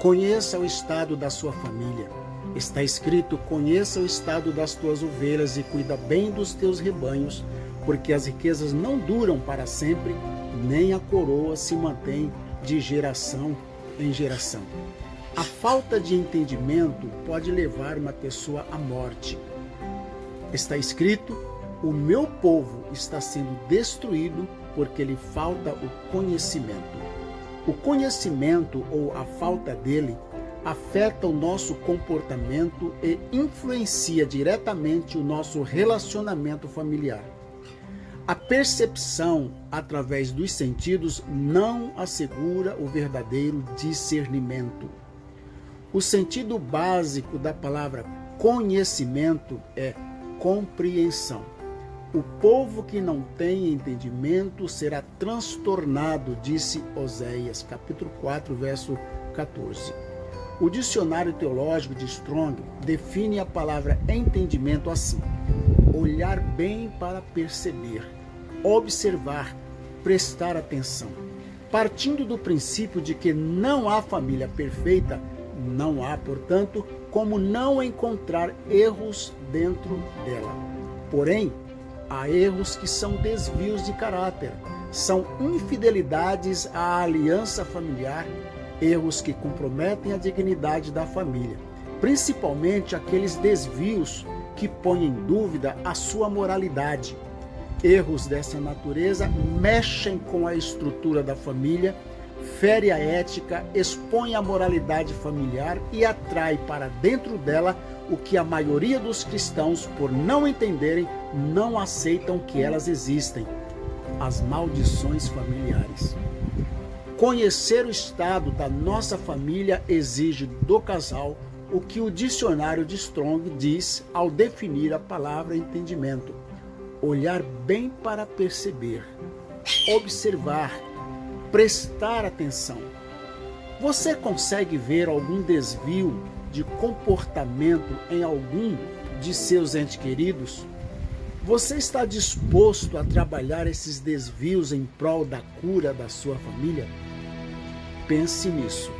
Conheça o estado da sua família. Está escrito: conheça o estado das tuas ovelhas e cuida bem dos teus rebanhos, porque as riquezas não duram para sempre, nem a coroa se mantém de geração em geração. A falta de entendimento pode levar uma pessoa à morte. Está escrito: o meu povo está sendo destruído porque lhe falta o conhecimento. O conhecimento ou a falta dele afeta o nosso comportamento e influencia diretamente o nosso relacionamento familiar. A percepção através dos sentidos não assegura o verdadeiro discernimento. O sentido básico da palavra conhecimento é compreensão. O povo que não tem entendimento será transtornado, disse Oséias, capítulo 4, verso 14. O dicionário teológico de Strong define a palavra entendimento assim: olhar bem para perceber, observar, prestar atenção. Partindo do princípio de que não há família perfeita, não há, portanto, como não encontrar erros dentro dela. Porém, há erros que são desvios de caráter, são infidelidades à aliança familiar, erros que comprometem a dignidade da família, principalmente aqueles desvios que põem em dúvida a sua moralidade. Erros dessa natureza mexem com a estrutura da família, fere a ética, expõe a moralidade familiar e atrai para dentro dela o que a maioria dos cristãos, por não entenderem, não aceitam que elas existem: as maldições familiares. Conhecer o estado da nossa família exige do casal o que o dicionário de Strong diz ao definir a palavra entendimento: olhar bem para perceber, observar, prestar atenção. Você consegue ver algum desvio de comportamento em algum de seus entes queridos? Você está disposto a trabalhar esses desvios em prol da cura da sua família? Pense nisso